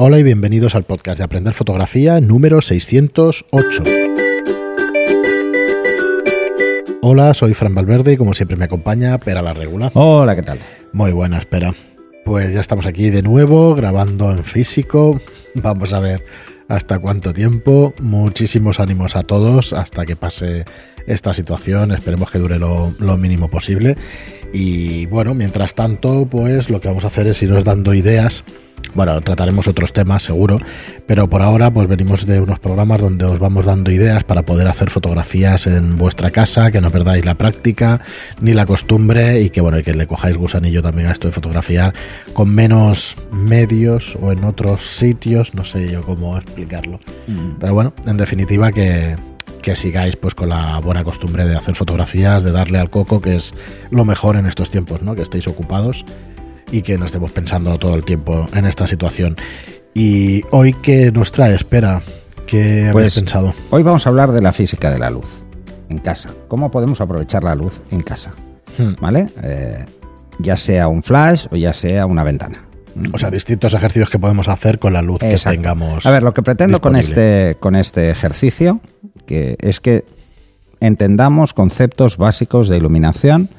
Hola y bienvenidos al podcast de Aprender Fotografía número 608. Hola, soy Fran Valverde y como siempre me acompaña Pera la Regula. Hola, ¿qué tal? Muy buena, espera. Pues ya estamos aquí de nuevo grabando en físico. Vamos a ver hasta cuánto tiempo. Muchísimos ánimos a todos hasta que pase esta situación. Esperemos que dure lo, lo, mínimo posible. Y bueno, mientras tanto, pues lo que vamos a hacer es irnos dando ideas bueno, trataremos otros temas seguro, pero por ahora pues venimos de unos programas donde os vamos dando ideas para poder hacer fotografías en vuestra casa, que no perdáis la práctica ni la costumbre y que bueno, y que le cojáis gusanillo también a esto de fotografiar con menos medios o en otros sitios, no sé yo cómo explicarlo. Mm. Pero bueno, en definitiva que, que sigáis pues con la buena costumbre de hacer fotografías, de darle al coco, que es lo mejor en estos tiempos, ¿no? Que estéis ocupados y que no estemos pensando todo el tiempo en esta situación. Y hoy, ¿qué nos trae? Espera, ¿qué pues, pensado? Hoy vamos a hablar de la física de la luz en casa. ¿Cómo podemos aprovechar la luz en casa? Hmm. ¿Vale? Eh, ya sea un flash o ya sea una ventana. O sea, distintos ejercicios que podemos hacer con la luz que tengamos. A ver, lo que pretendo con este, con este ejercicio que es que entendamos conceptos básicos de iluminación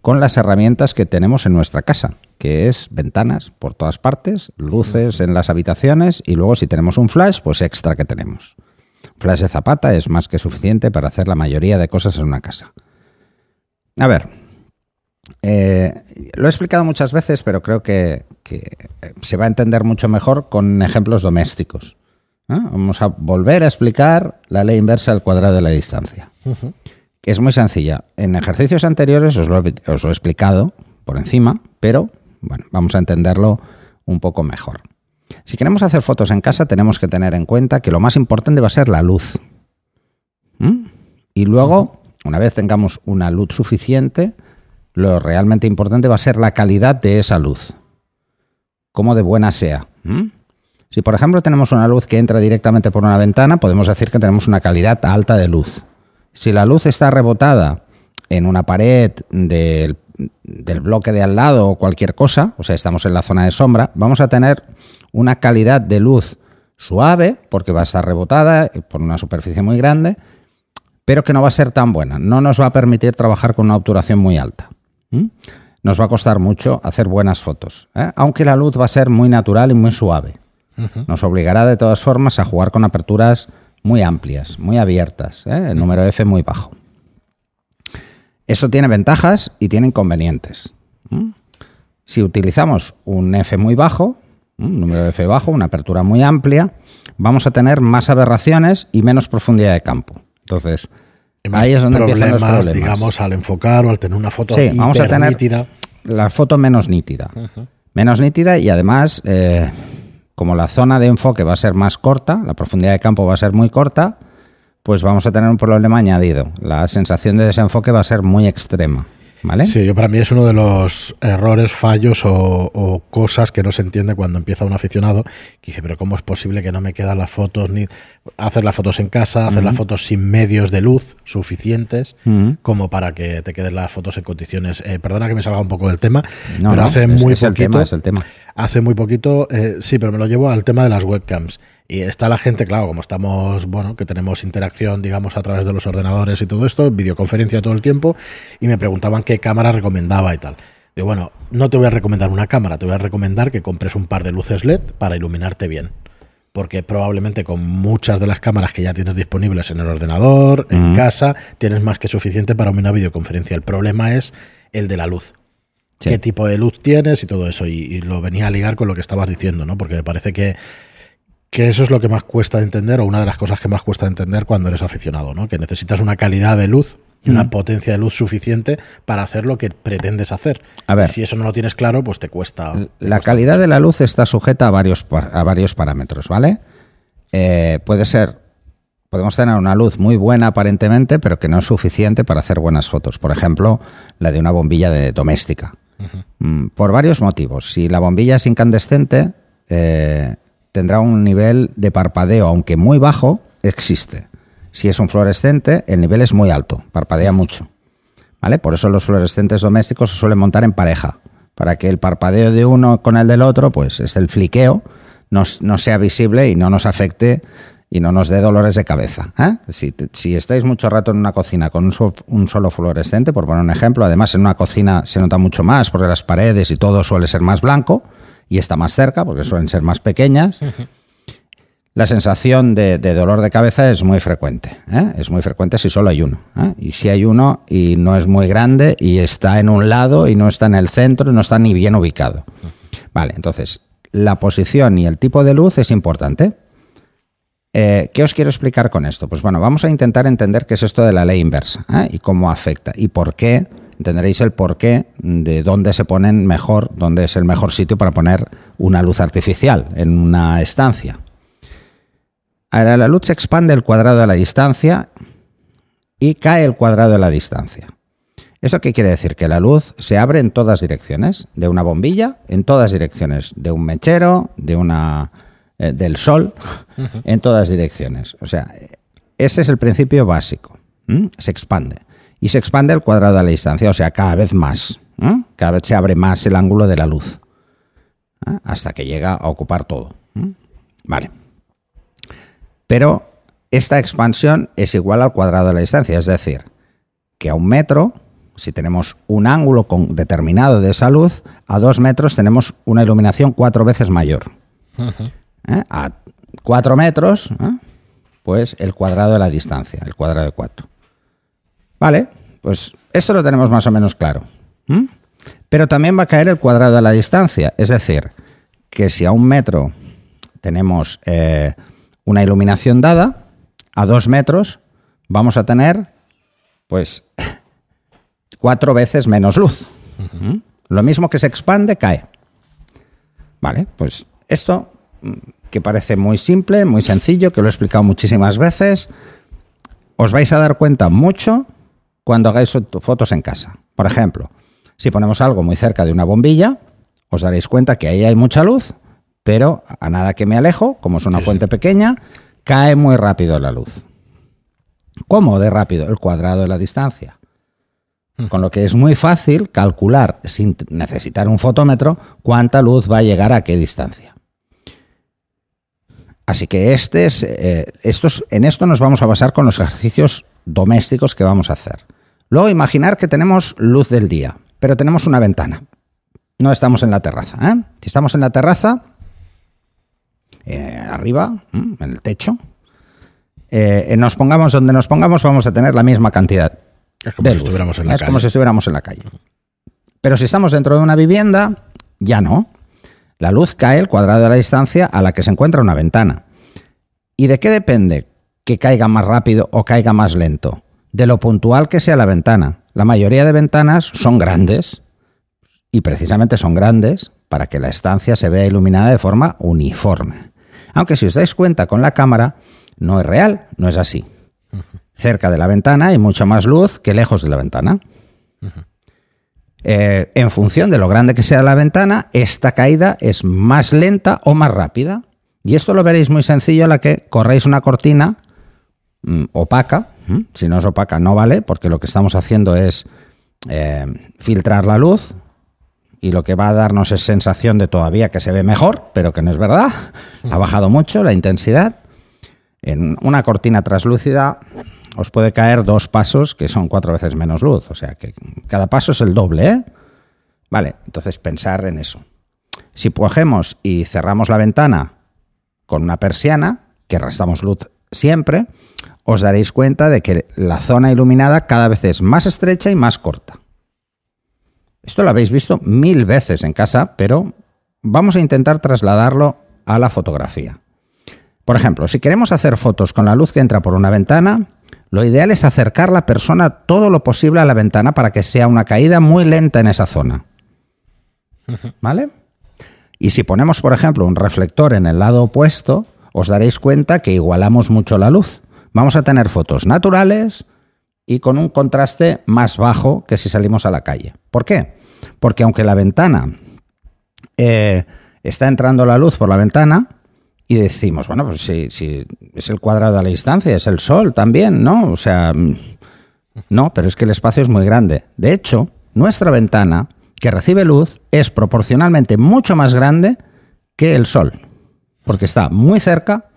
con las herramientas que tenemos en nuestra casa, que es ventanas por todas partes, luces en las habitaciones y luego si tenemos un flash, pues extra que tenemos. Flash de zapata es más que suficiente para hacer la mayoría de cosas en una casa. A ver, eh, lo he explicado muchas veces, pero creo que, se va a entender mucho mejor con ejemplos domésticos. Vamos a volver a explicar la ley inversa del cuadrado de la distancia es muy sencilla. En ejercicios anteriores os lo, he explicado por encima, pero bueno, vamos a entenderlo un poco mejor. Si queremos hacer fotos en casa, tenemos que tener en cuenta que lo más importante va a ser la luz. ¿Mm? Y luego, una vez tengamos una luz suficiente, lo realmente importante va a ser la calidad de esa luz. Cómo de buena sea. ¿Mm? Si, por ejemplo, tenemos una luz que entra directamente por una ventana, podemos decir que tenemos una calidad alta de luz. Si la luz está rebotada en una pared del, bloque de al lado o cualquier cosa, o sea, estamos en la zona de sombra, vamos a tener una calidad de luz suave, porque va a estar rebotada por una superficie muy grande, pero que no va a ser tan buena. No nos va a permitir trabajar con una obturación muy alta. Nos va a costar mucho hacer buenas fotos, ¿eh? aunque la luz va a ser muy natural y muy suave. Nos obligará de todas formas a jugar con aperturas muy amplias, muy abiertas, ¿eh? el número F muy bajo. Eso tiene ventajas y tiene inconvenientes. Si utilizamos un F muy bajo, un número F bajo, una apertura muy amplia, vamos a tener más aberraciones y menos profundidad de campo. Entonces, ahí es donde empiezan los problemas. digamos, al enfocar o al tener una foto sí, vamos a tener la foto menos nítida. Menos nítida y además eh, como la zona de enfoque va a ser más corta, la profundidad de campo va a ser muy corta, pues vamos a tener un problema añadido. La sensación de desenfoque va a ser muy extrema. ¿Vale? Sí, yo para mí es uno de los errores, fallos o, cosas que no se entiende cuando empieza un aficionado que dice, pero ¿cómo es posible que no me quedan las fotos ni hacer las fotos en casa, hacer las fotos sin medios de luz suficientes como para que te queden las fotos en condiciones? Eh, perdona que me salga un poco del tema, pero hace muy poquito, es el tema. hace muy poquito, eh, sí, pero me lo llevo al tema de las webcams. Y está la gente, claro, como estamos, bueno, que tenemos interacción, digamos, a través de los ordenadores y todo esto, videoconferencia todo el tiempo, y me preguntaban qué cámara recomendaba y tal. Digo, bueno, no te voy a recomendar una cámara, te voy a recomendar que compres un par de luces LED para iluminarte bien. Porque probablemente con muchas de las cámaras que ya tienes disponibles en el ordenador, en casa, tienes más que suficiente para una videoconferencia. El problema es el de la luz. qué tipo de luz tienes y todo eso. Y, y, lo venía a ligar con lo que estabas diciendo, ¿no? Porque me parece que que eso es lo que más cuesta entender, o una de las cosas que más cuesta entender cuando eres aficionado, ¿no? Que necesitas una calidad de luz y una mm. potencia de luz suficiente para hacer lo que pretendes hacer. A ver, si eso no lo tienes claro, pues te cuesta. la calidad de la luz está sujeta a varios, a varios parámetros, ¿vale? Eh, puede ser, podemos tener una luz muy buena aparentemente, pero que no es suficiente para hacer buenas fotos. Por ejemplo, la de una bombilla de doméstica. Mm, por varios motivos. Si la bombilla es incandescente, eh, tendrá un nivel de parpadeo, aunque muy bajo, existe. Si es un fluorescente, el nivel es muy alto, parpadea mucho. ¿Vale? Por eso los fluorescentes domésticos se suelen montar en pareja, para que el parpadeo de uno con el del otro, pues es el fliqueo no, sea visible y no nos afecte y no nos dé dolores de cabeza. ¿eh? Si, estáis mucho rato en una cocina con un, solo fluorescente, por poner un ejemplo, además en una cocina se nota mucho más porque las paredes y todo suele ser más blanco y está más cerca porque suelen ser más pequeñas la sensación de, dolor de cabeza es muy frecuente. ¿eh? Es muy frecuente si solo hay uno. ¿eh? Y si hay uno y no es muy grande y está en un lado y no está en el centro, no está ni bien ubicado. Vale, entonces, la posición y el tipo de luz es importante. Eh, ¿Qué os quiero explicar con esto? Pues bueno, vamos a intentar entender qué es esto de la ley inversa y cómo afecta y por qué. Entenderéis el porqué de dónde se ponen mejor, dónde es el mejor sitio para poner una luz artificial en una estancia. Ahora la luz se expande el cuadrado de la distancia y cae el cuadrado de la distancia. ¿Eso qué quiere decir? Que la luz se abre en todas direcciones, de una bombilla, en todas direcciones, de un mechero, de una eh, del sol, en todas direcciones. O sea, ese es el principio básico. Se expande. Y se expande el cuadrado de la distancia, o sea, cada vez más. Cada vez se abre más el ángulo de la luz. Hasta que llega a ocupar todo. Vale. Pero esta expansión es igual al cuadrado de la distancia, es decir, que a un metro, si tenemos un ángulo determinado de esa luz, a dos metros tenemos una iluminación cuatro veces mayor. ¿Eh? A cuatro metros, ¿eh? pues el cuadrado de la distancia, el cuadrado de cuatro. Vale, pues esto lo tenemos más o menos claro. Pero también va a caer el cuadrado de la distancia, es decir, que si a un metro tenemos eh, una iluminación dada, a dos metros vamos a tener, pues, cuatro veces menos luz. ¿Mm? Lo mismo que se expande, cae. Vale, pues esto, mm, que parece muy simple, muy sencillo, que lo he explicado muchísimas veces, os vais a dar cuenta mucho cuando hagáis fotos en casa. Por ejemplo, si ponemos algo muy cerca de una bombilla, os daréis cuenta que ahí hay mucha luz, pero a nada que me alejo, como es una fuente pequeña, cae muy rápido la luz. ¿Cómo de rápido? El cuadrado de la distancia. Mm. Con lo que es muy fácil calcular, sin necesitar un fotómetro, cuánta luz va a llegar a qué distancia. Así que este es, eh, estos, en esto nos vamos a basar con los ejercicios domésticos que vamos a hacer. Luego imaginar que tenemos luz del día, pero tenemos una ventana. No estamos en la terraza. ¿eh? Si estamos en la terraza, eh, arriba, en el techo, eh, nos pongamos donde nos pongamos, vamos a tener la misma cantidad. Es como, si, estuviéramos en la es como si estuviéramos en la calle. Pero si estamos dentro de una vivienda, ya no. La luz cae el cuadrado de la distancia a la que se encuentra una ventana. ¿Y de qué depende que caiga más rápido o caiga más lento? De lo puntual que sea la ventana. La mayoría de ventanas son grandes y precisamente son grandes para que la estancia se vea iluminada de forma uniforme. Aunque si os dais cuenta con la cámara, no es real, no es así. Cerca de la ventana hay mucha más luz que lejos de la ventana. Eh, en función de lo grande que sea la ventana, esta caída es más lenta o más rápida. Y esto lo veréis muy sencillo a la que corréis una cortina mm, opaca. Si no es opaca no vale, porque lo que estamos haciendo es eh, filtrar la luz, y lo que va a darnos es sensación de todavía que se ve mejor, pero que no es verdad. Ha bajado mucho la intensidad. En una cortina translúcida os puede caer dos pasos que son cuatro veces menos luz, o sea que cada paso es el doble, ¿eh? Vale, entonces pensar en eso. Si cogemos y cerramos la ventana con una persiana, que restamos luz siempre, os daréis cuenta de que la zona iluminada cada vez es más estrecha y más corta. Esto lo habéis visto mil veces en casa, pero vamos a intentar trasladarlo a la fotografía. Por ejemplo, si queremos hacer fotos con la luz que entra por una ventana, lo ideal es acercar la persona todo lo posible a la ventana para que sea una caída muy lenta en esa zona. ¿Vale? Y si ponemos, por ejemplo, un reflector en el lado opuesto, os daréis cuenta que igualamos mucho la luz. Vamos a tener fotos naturales y con un contraste más bajo que si salimos a la calle. ¿Por qué? Porque aunque la ventana eh, está entrando la luz por la ventana, y decimos, bueno, pues si, si, es el cuadrado de la distancia, es el sol también, ¿no? O sea, no, pero es que el espacio es muy grande. De hecho, nuestra ventana, que recibe luz, es proporcionalmente mucho más grande que el sol. porque está muy cerca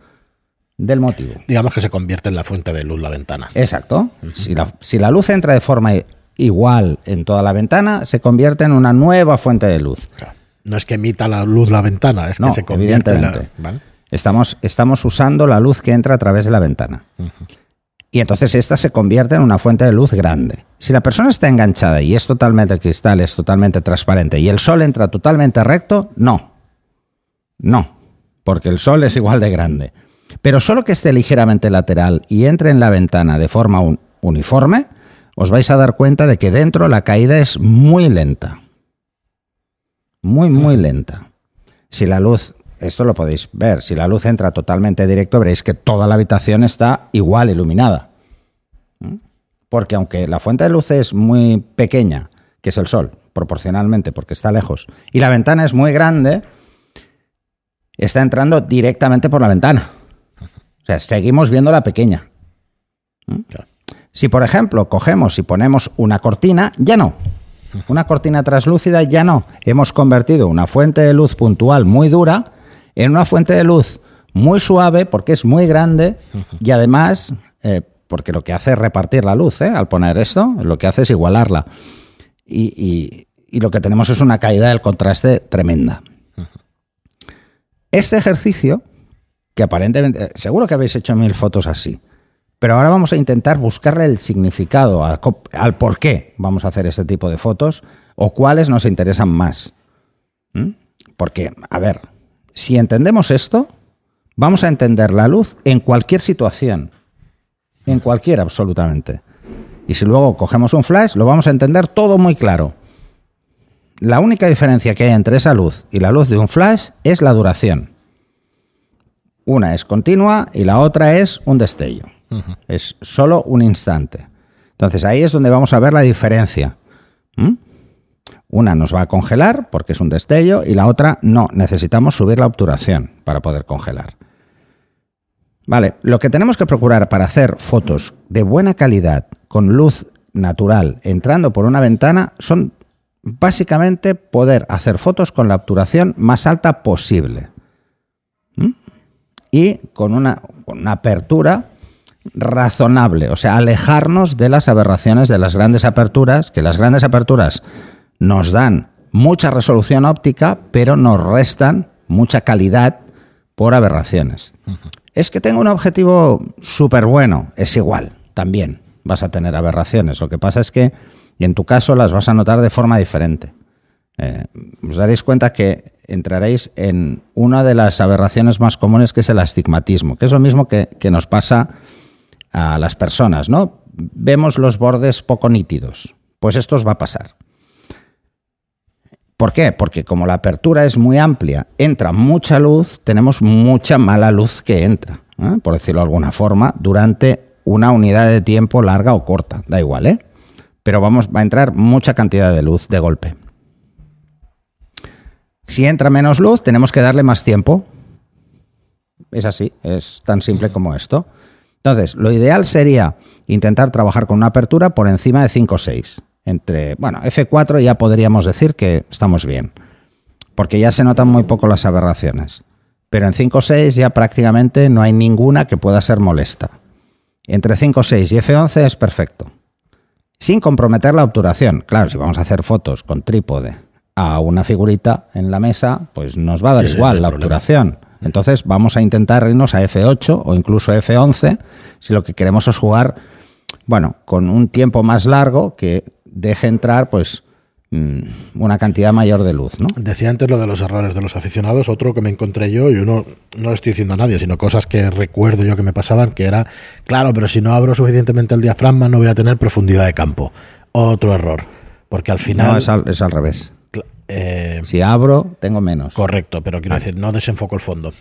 del motivo. Digamos que se convierte en la fuente de luz la ventana. Exacto. si, la, si la luz entra de forma igual en toda la ventana, se convierte en una nueva fuente de luz. Claro. No es que emita la luz la ventana, es que se convierte en la, ¿vale? Estamos, estamos usando la luz que entra a través de la ventana. Y entonces esta se convierte en una fuente de luz grande. Si la persona está enganchada y es totalmente cristal, es totalmente transparente y el sol entra totalmente recto, no. No, porque el sol es igual de grande. Pero solo que esté ligeramente lateral y entre en la ventana de forma uniforme, os vais a dar cuenta de que dentro la caída es muy lenta muy, muy lenta. Si la luz, esto lo podéis ver, si la luz entra totalmente directo, veréis que toda la habitación está igual iluminada. ¿Mm? Porque aunque la fuente de luz es muy pequeña, que es el sol, proporcionalmente, porque está lejos, y la ventana es muy grande, está entrando directamente por la ventana. O sea, seguimos viendo la pequeña. ¿Mm? Si, por ejemplo, cogemos y ponemos una cortina, ya no. Una cortina translúcida ya no. Hemos convertido una fuente de luz puntual muy dura en una fuente de luz muy suave porque es muy grande y además, eh, porque lo que hace es repartir la luz, ¿eh? al poner esto, lo que hace es igualarla. Y, lo que tenemos es una caída del contraste tremenda. Este ejercicio, que aparentemente, eh, seguro que habéis hecho mil fotos así, pero ahora vamos a intentar buscarle el significado al por qué vamos a hacer este tipo de fotos o cuáles nos interesan más. Porque, a ver, si entendemos esto, vamos a entender la luz en cualquier situación. En cualquier, absolutamente. Y si luego cogemos un flash, lo vamos a entender todo muy claro. La única diferencia que hay entre esa luz y la luz de un flash es la duración. Una es continua y la otra es un destello. Es solo un instante. Entonces ahí es donde vamos a ver la diferencia. ¿Mm? Una nos va a congelar porque es un destello y la otra no. Necesitamos subir la obturación para poder congelar. Vale, lo que tenemos que procurar para hacer fotos de buena calidad con luz natural entrando por una ventana son básicamente poder hacer fotos con la obturación más alta posible. Y con una, con una apertura razonable, o sea, alejarnos de las aberraciones de las grandes aperturas, que las grandes aperturas nos dan mucha resolución óptica, pero nos restan mucha calidad por aberraciones. Es que tengo un objetivo súper bueno, es igual, también vas a tener aberraciones. Lo que pasa es que, y en tu caso, las vas a notar de forma diferente. Eh, os daréis cuenta que entraréis en una de las aberraciones más comunes, que es el astigmatismo, que es lo mismo que, nos pasa a las personas, ¿no? Vemos los bordes poco nítidos. Pues esto os va a pasar. ¿Por qué? Porque como la apertura es muy amplia, entra mucha luz, tenemos mucha mala luz que entra, ¿eh? por decirlo de alguna forma, durante una unidad de tiempo larga o corta, da igual, ¿eh? Pero vamos, va a entrar mucha cantidad de luz de golpe. Si entra menos luz, tenemos que darle más tiempo. Es así, es tan simple como esto. Entonces, lo ideal sería intentar trabajar con una apertura por encima de 5 o 6. Entre, bueno, F4 ya podríamos decir que estamos bien, porque ya se notan muy poco las aberraciones. Pero en 5 o 6 ya prácticamente no hay ninguna que pueda ser molesta. Entre 5 6 y F11 es perfecto. Sin comprometer la obturación. Claro, si vamos a hacer fotos con trípode a una figurita en la mesa, pues nos va a dar igual la obturación. Entonces vamos a intentar irnos a F8 o incluso F11 si lo que queremos es jugar, bueno, con un tiempo más largo que deje entrar, pues, mm, una cantidad mayor de luz. ¿no? Decía antes lo de los errores de los aficionados, otro que me encontré yo, y uno no lo estoy diciendo a nadie, sino cosas que recuerdo yo que me pasaban, que era, claro, pero si no abro suficientemente el diafragma no voy a tener profundidad de campo. Otro error, porque al final... No, es es al revés. Eh, si abro, tengo menos. Correcto, pero quiero decir, no desenfoco el fondo.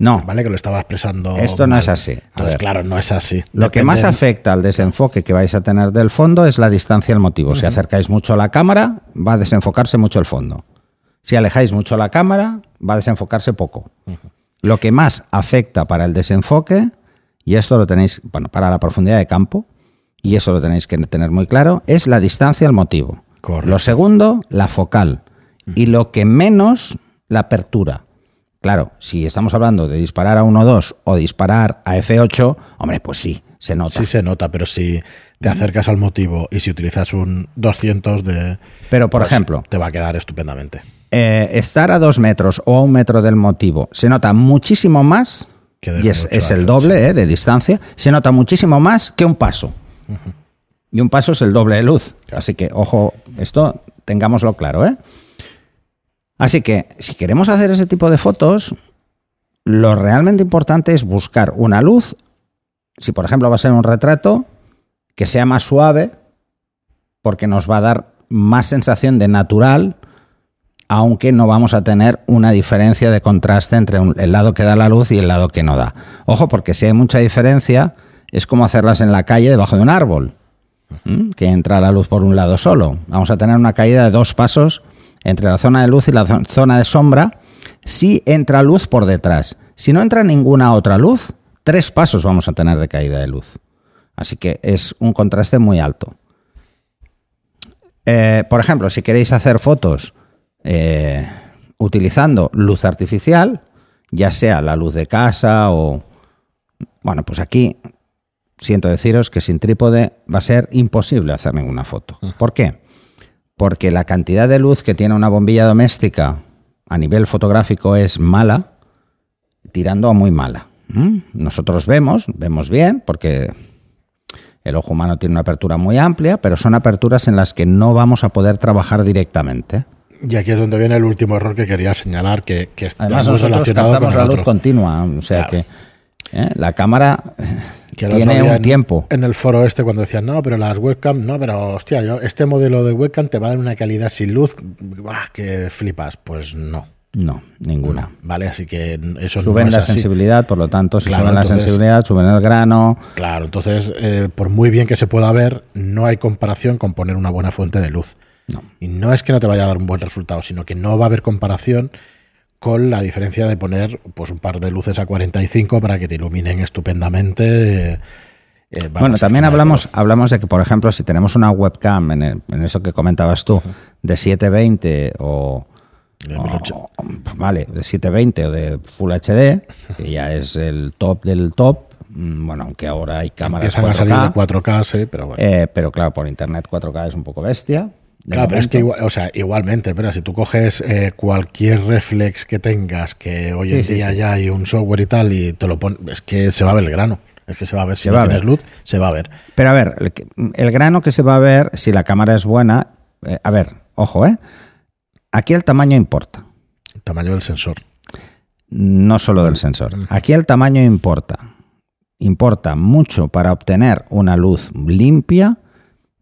No. ¿Vale? Que lo estaba expresando. Esto no es así. Entonces, claro, no es así. Lo que más afecta al desenfoque que vais a tener del fondo es la distancia al motivo. Si acercáis mucho la cámara, va a desenfocarse mucho el fondo. Si alejáis mucho la cámara, va a desenfocarse poco. Lo que más afecta para el desenfoque, y esto lo tenéis, bueno, para la profundidad de campo, y eso lo tenéis que tener muy claro, es la distancia al motivo. Lo segundo, la focal y lo que menos, la apertura. Claro, si estamos hablando de disparar a 1.2 o disparar a F8, hombre, pues sí, se nota. Sí se nota, pero si te acercas al motivo y si utilizas un 200 de... Pero, por pues ejemplo, Te va a quedar estupendamente. eh, estar a dos metros o a un metro del motivo se nota muchísimo más, y es, el doble eh, de distancia, se nota muchísimo más que un paso. Y un paso es el doble de luz. Claro. Así que, ojo, esto tengámoslo claro, ¿eh? Así que, si queremos hacer ese tipo de fotos, lo realmente importante es buscar una luz, si por ejemplo va a ser un retrato, que sea más suave, porque nos va a dar más sensación de natural, aunque no vamos a tener una diferencia de contraste entre un- el lado que da la luz y el lado que no da. Ojo, porque si hay mucha diferencia, es como hacerlas en la calle debajo de un árbol, que entra la luz por un lado solo. Vamos a tener una caída de dos pasos entre la zona de luz y la zo- zona de sombra si entra luz por detrás. Si no entra ninguna otra luz, tres pasos vamos a tener de caída de luz. Así que es un contraste muy alto. Eh, por ejemplo, si queréis hacer fotos eh, utilizando luz artificial, ya sea la luz de casa o... Bueno, pues aquí siento deciros que sin trípode va a ser imposible hacer ninguna foto. ¿Por qué? Porque la cantidad de luz que tiene una bombilla doméstica a nivel fotográfico es mala, tirando a muy mala. ¿Mm? Nosotros vemos, vemos bien, porque el ojo humano tiene una apertura muy amplia, pero son aperturas en las que no vamos a poder trabajar directamente. Y aquí es donde viene el último error que quería señalar, que, que está Además, muy nosotros relacionado con la luz otro. continua, o sea Claro. que ¿eh? la cámara tiene un en- tiempo. En el foro este, cuando decían, no, pero las webcam, no, pero hostia, yo, este modelo de webcam te va a dar una calidad sin luz, que flipas. Pues no, No, ninguna. ¿vale? Así que eso Suben no es la así. sensibilidad, por lo tanto, si Claro, suben la sensibilidad, suben el grano. Claro, entonces, eh, por muy bien que se pueda ver, no hay comparación con poner una buena fuente de luz. No. Y no es que no te vaya a dar un buen resultado, sino que no va a haber comparación con la diferencia de poner pues un par de luces a 45 para que te iluminen estupendamente. eh, vamos, bueno, también hablamos, hablamos de que, por ejemplo, si tenemos una webcam, en, el- en eso que comentabas tú, de 720 o, o- 1080. vale, de 720 o de Full HD, que ya es el top del top, mm, bueno, aunque ahora hay cámaras Empiezan a salir 4K, de 4K, sí, pero bueno. eh, pero claro, por internet 4K es un poco bestia. Claro, pero es que igual, o sea, igualmente, pero si tú coges eh, cualquier reflex que tengas, que hoy en sí, día sí. ya hay un software y tal, y te lo pones, es que se va a ver el grano. Es que se va a ver, si Se no va tienes ver. luz, se va a ver. Pero a ver, el, grano que se va a ver, si la cámara es buena, eh, a ver, ojo, ¿eh? Aquí el tamaño importa, El tamaño del sensor. no solo del sensor. Aquí el tamaño importa. Importa mucho para obtener una luz limpia,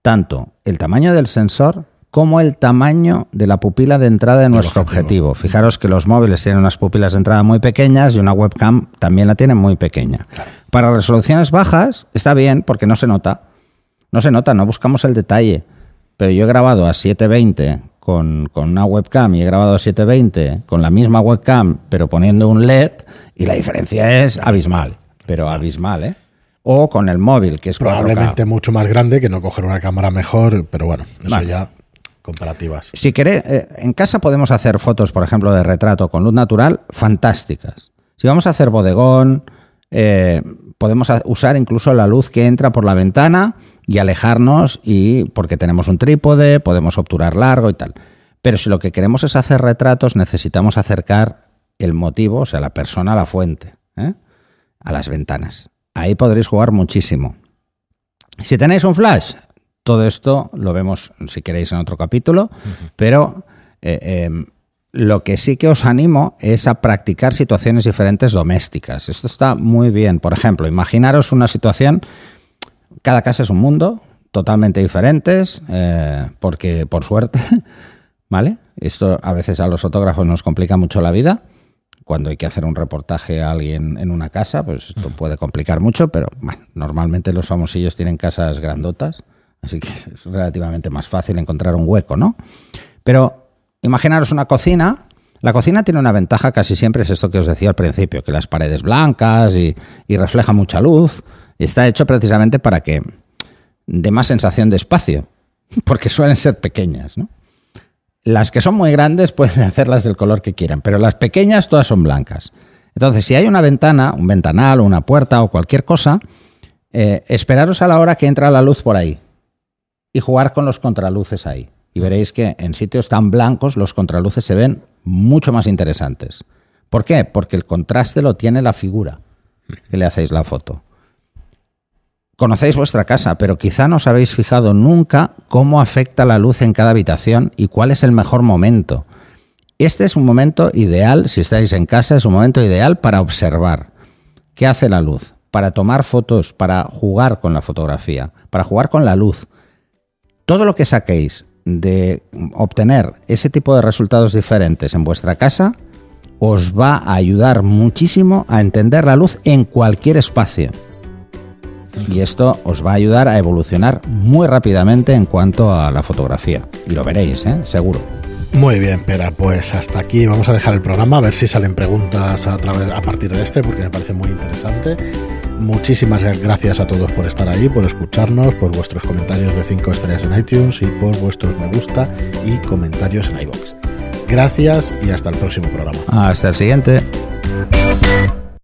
tanto el tamaño del sensor como el tamaño de la pupila de entrada de nuestro objetivo. objetivo. Fijaros que los móviles tienen unas pupilas de entrada muy pequeñas y una webcam también la tiene muy pequeña. Para resoluciones bajas está bien porque no se nota. No se nota, no buscamos el detalle. Pero yo he grabado a 720 con, con una webcam y he grabado a 720 con la misma webcam, pero poniendo un LED, y la diferencia es abismal. Pero abismal, ¿eh? O con el móvil, que es 4K. Probablemente mucho más grande que no coger una cámara mejor, pero bueno, eso Vale. ya comparativas. Si queréis, eh, en casa podemos hacer fotos, por ejemplo, de retrato con luz natural, fantásticas. Si vamos a hacer bodegón, eh, podemos usar incluso la luz que entra por la ventana y alejarnos, y porque tenemos un trípode, podemos obturar largo y tal. Pero si lo que queremos es hacer retratos, necesitamos acercar el motivo, o sea, la persona a la fuente, ¿eh? a las ventanas. Ahí podréis jugar muchísimo. Si tenéis un flash, todo esto lo vemos si queréis en otro capítulo, pero eh, eh, lo que sí que os animo es a practicar situaciones diferentes domésticas. Esto está muy bien. Por ejemplo, imaginaros una situación, cada casa es un mundo, totalmente diferentes, eh, porque por suerte, ¿vale? Esto a veces a los fotógrafos nos complica mucho la vida. Cuando hay que hacer un reportaje a alguien en una casa, pues esto puede complicar mucho, pero bueno, normalmente los famosillos tienen casas grandotas, así que es relativamente más fácil encontrar un hueco, ¿no? Pero imaginaros una cocina. La cocina tiene una ventaja casi siempre, es esto que os decía al principio, que las paredes blancas y, y refleja mucha luz. Y está hecho precisamente para que dé más sensación de espacio, porque suelen ser pequeñas, ¿no? Las que son muy grandes pueden hacerlas del color que quieran, pero las pequeñas todas son blancas. Entonces, si hay una ventana, un ventanal o una puerta o cualquier cosa, eh, esperaros a la hora que entra la luz por ahí y jugar con los contraluces ahí. Y veréis que en sitios tan blancos los contraluces se ven mucho más interesantes. ¿Por qué? Porque el contraste lo tiene la figura que le hacéis la foto. Conocéis vuestra casa, pero quizá no os habéis fijado nunca cómo afecta la luz en cada habitación y cuál es el mejor momento. Este es un momento ideal, si estáis en casa, es un momento ideal para observar qué hace la luz, para tomar fotos, para jugar con la fotografía, para jugar con la luz. Todo lo que saquéis de obtener ese tipo de resultados diferentes en vuestra casa os va a ayudar muchísimo a entender la luz en cualquier espacio y esto os va a ayudar a evolucionar muy rápidamente en cuanto a la fotografía. Y lo veréis, ¿eh? seguro. Muy bien, Pera, pues hasta aquí vamos a dejar el programa, a ver si salen preguntas a, través, a partir de este, porque me parece muy interesante. Muchísimas gracias a todos por estar ahí, por escucharnos, por vuestros comentarios de 5 estrellas en iTunes y por vuestros me gusta y comentarios en iBox. Gracias y hasta el próximo programa. Hasta el siguiente.